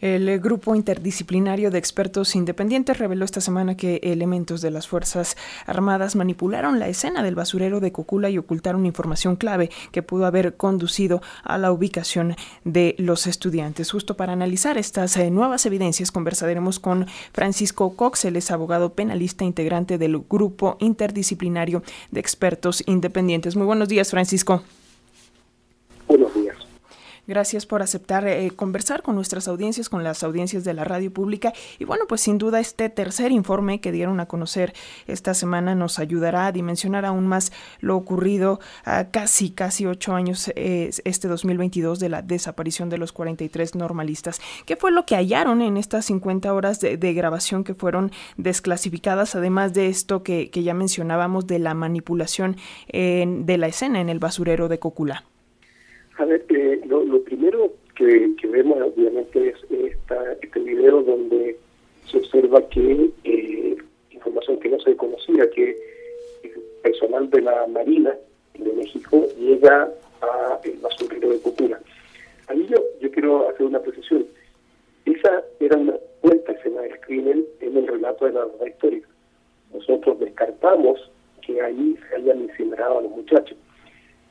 El grupo interdisciplinario de expertos independientes reveló esta semana que elementos de las Fuerzas Armadas manipularon la escena del basurero de Cocula y ocultaron información clave que pudo haber conducido a la ubicación de los estudiantes. Justo para analizar estas eh, nuevas evidencias conversaremos con Francisco Cox, él es abogado penalista integrante del grupo interdisciplinario de expertos independientes. Muy buenos días, Francisco. Buenos días. Gracias por aceptar eh, conversar con nuestras audiencias, con las audiencias de la radio pública. Y bueno, pues sin duda este tercer informe que dieron a conocer esta semana nos ayudará a dimensionar aún más lo ocurrido a casi, casi ocho años, eh, este 2022, de la desaparición de los 43 normalistas. ¿Qué fue lo que hallaron en estas 50 horas de, grabación que fueron desclasificadas, además de esto que, ya mencionábamos de la manipulación de la escena en el basurero de Cocula? A ver, eh, lo, primero que, vemos obviamente es esta, este video donde se observa que eh, información que no se conocía, que el personal de la Marina de México llega a el basurero de Cultura. Ahí yo, yo quiero hacer una precisión. Esa era una cuenta escena del crimen en el relato de la verdad histórica. Nosotros descartamos que ahí se hayan incinerado a los muchachos.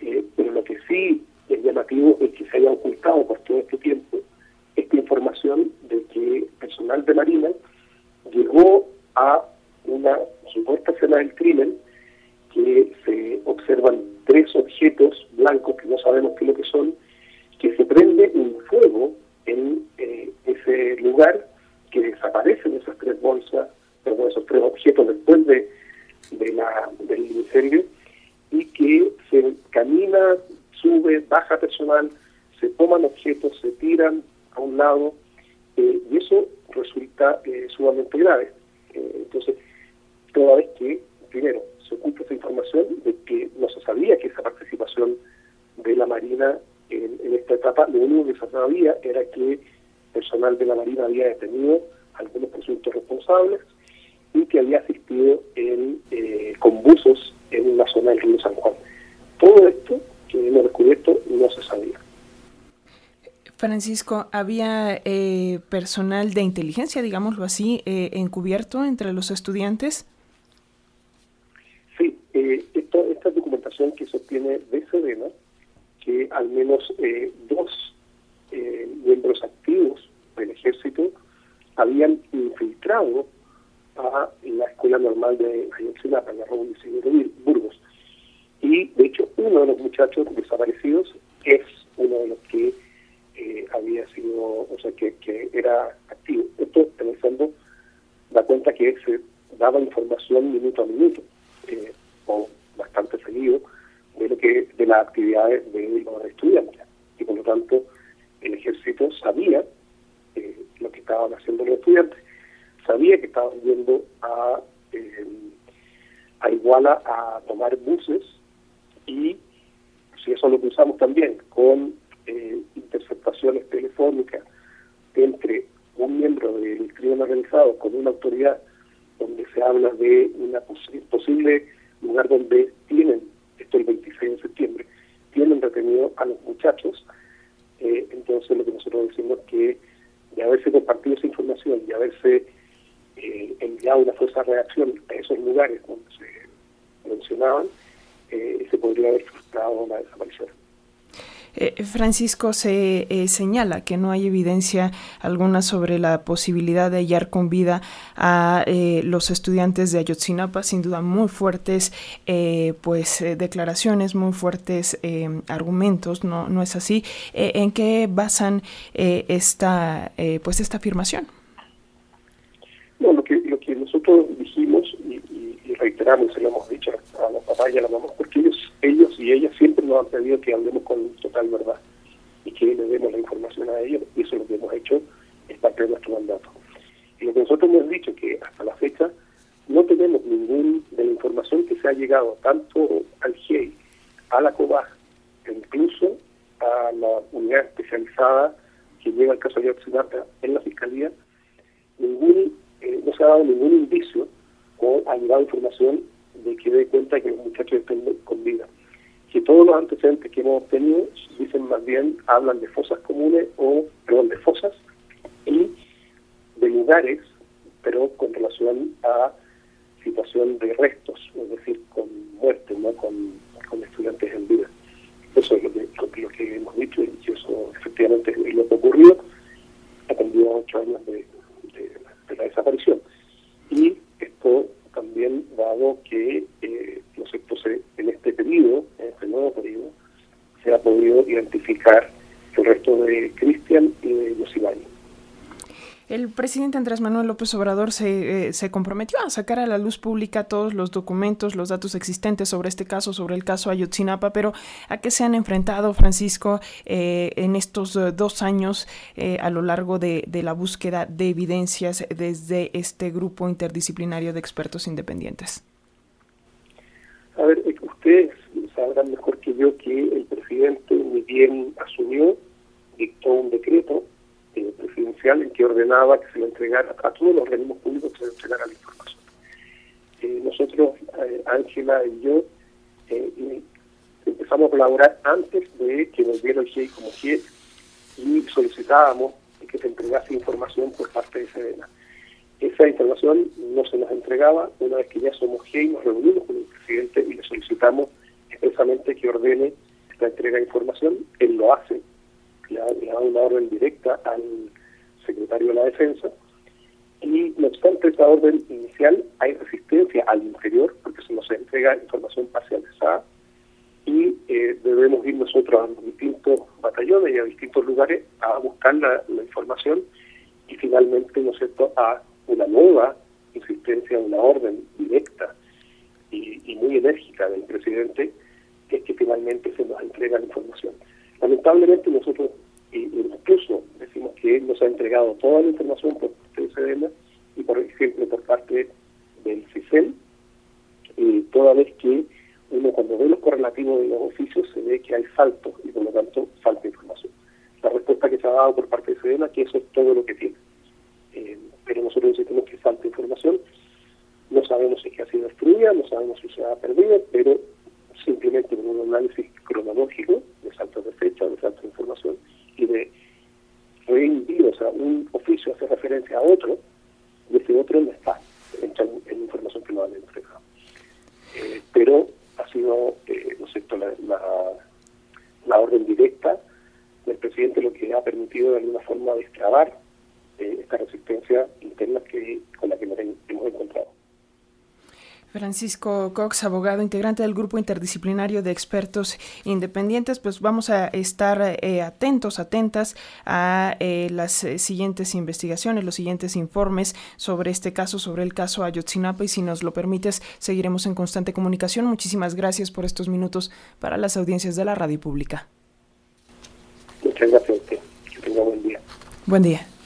Eh, pero lo que sí el llamativo es que se haya ocultado por todo este tiempo esta información de que personal de Marina llegó a una supuesta escena del crimen que se observan tres objetos blancos que no sabemos qué es lo que son, que se prende un fuego en eh, ese lugar, que desaparecen esas tres bolsas, perdón, esos tres objetos después de, de la, del incendio, y que se camina sube, baja personal, se toman objetos, se tiran a un lado, eh, y eso resulta eh, sumamente grave. Eh, entonces, toda vez que, primero, se oculta esa información de que no se sabía que esa participación de la Marina en, esta etapa, lo único que se sabía era que personal de la Marina había detenido algunos presuntos responsables y que había asistido en, buzos en la zona del río San Juan. Todo que hemos descubierto no se sabía. Francisco, ¿había eh, personal de inteligencia, digámoslo así, eh, encubierto entre los estudiantes? Sí, eh, esta documentación que se obtiene de Sedena, que al menos dos miembros activos del ejército habían infiltrado a la Escuela Normal de Ayotzinapa, en la Burgos. De hecho, uno de los muchachos desaparecidos es uno de los que eh, había sido, o sea, que, que era activo. Esto, en el fondo, da cuenta que se daba información minuto a minuto, eh, o bastante seguido, de lo que de las actividades de los estudiantes. Y por lo tanto, el ejército sabía eh, lo que estaban haciendo los estudiantes, sabía que estaban yendo a, a Iguala a tomar buses y si eso lo cruzamos también con eh, interceptaciones telefónicas entre un miembro del crimen organizado con una autoridad donde se habla de una posible lugar donde tienen, esto el 26 de septiembre, tienen retenido a los muchachos, eh, entonces lo que nosotros decimos es que de haberse compartido esa información y haberse eh, enviado una fuerza de reacción a esos lugares donde se mencionaban, eh, se podría haber frustrado desaparición. Eh, Francisco, se eh, señala que no hay evidencia alguna sobre la posibilidad de hallar con vida a los estudiantes de Ayotzinapa, sin duda muy fuertes pues declaraciones, muy fuertes argumentos, ¿no, no es así? ¿En qué basan esta pues esta afirmación? No, lo que, lo que nosotros dijimos y, y reiteramos y lo hemos dicho a los papás y a la mamá, porque ellos, ellos y ellas siempre nos han pedido que hablemos con total verdad y que le demos la información a ellos, y eso es lo que hemos hecho, es parte de nuestro mandato. Y lo que nosotros hemos dicho que hasta la fecha no tenemos ningún de la información que se ha llegado tanto al GIEI, a la COBAG, e incluso a la unidad especializada que lleva el caso de Ayotzinapa en la Fiscalía, ningún, eh, no se ha dado ningún indicio o ha llegado información de que dé cuenta que los muchachos estén con vida. Que todos los antecedentes que hemos tenido dicen más bien, hablan de fosas comunes o, perdón, de fosas y lugares, pero con relación a situación de restos, es decir, con muerte, no con, estudiantes en vida. Eso es lo que, hemos dicho y eso efectivamente es lo que ocurrió. Ha tenido ocho años de, la desaparición. Y esto también dado que eh, en este periodo, en este nuevo periodo, se ha podido identificar el resto de Cristian y de Yosibani. El presidente Andrés Manuel López Obrador se, eh, se, comprometió a sacar a la luz pública todos los documentos, los datos existentes sobre este caso, sobre el caso Ayotzinapa, pero ¿a qué se han enfrentado, Francisco, eh, en estos eh, dos años a lo largo de, de, la búsqueda de evidencias desde este grupo interdisciplinario de expertos independientes? A ver, ustedes sabrán mejor que yo que el presidente muy bien asumió, dictó un decreto eh, presidencial en que ordenaba que se le entregara a todos los organismos públicos que se le entregara la información. Eh, nosotros, eh, Ángela y yo, empezamos a colaborar antes de que volviera el GIE como GIE y solicitábamos que se entregase información por parte de SEDENA. Esa información no se nos entregaba. Una vez que ya somos GIE, nos reunimos con el presidente y le solicitamos expresamente que ordene la entrega de información. Él lo hace le ha, dado una orden directa al secretario de la Defensa. Y no obstante esta orden inicial, hay resistencia al interior, porque se nos entrega información parcializada, y eh, debemos ir nosotros a distintos batallones y a distintos lugares a buscar la, información y finalmente, ¿no es cierto?, a una nueva insistencia, una orden directa y, y muy enérgica del presidente, que es que finalmente se nos entrega la información. Lamentablemente nosotros incluso decimos que nos ha entregado toda la información por parte de SEDENA y por ejemplo por parte del CISEL, y toda vez que uno cuando ve los correlativos de los oficios se ve que hay saltos y por lo tanto falta información. La respuesta que se ha dado por parte de SEDENA que eso es todo lo que tiene. Eh, pero nosotros decimos que falta información, no sabemos si es que ha sido destruida, no sabemos si se ha perdido, pero simplemente con un análisis cronológico de saltos de fecha, de saltos de información y de reenvío, o sea, un oficio hace referencia a otro, y ese otro no está en, en información que no han entregado. Eh, pero ha sido, eh, ¿no sé, la, la, orden directa del presidente lo que ha permitido de alguna forma destrabar eh, esta resistencia interna que con la que nos hemos encontrado. Francisco Cox, abogado integrante del grupo interdisciplinario de expertos independientes, pues vamos a estar eh, atentos, atentas a eh, las eh, siguientes investigaciones, los siguientes informes sobre este caso, sobre el caso Ayotzinapa y si nos lo permites, seguiremos en constante comunicación. Muchísimas gracias por estos minutos para las audiencias de la radio pública. Muchas gracias a usted. Que tenga buen día. Buen día.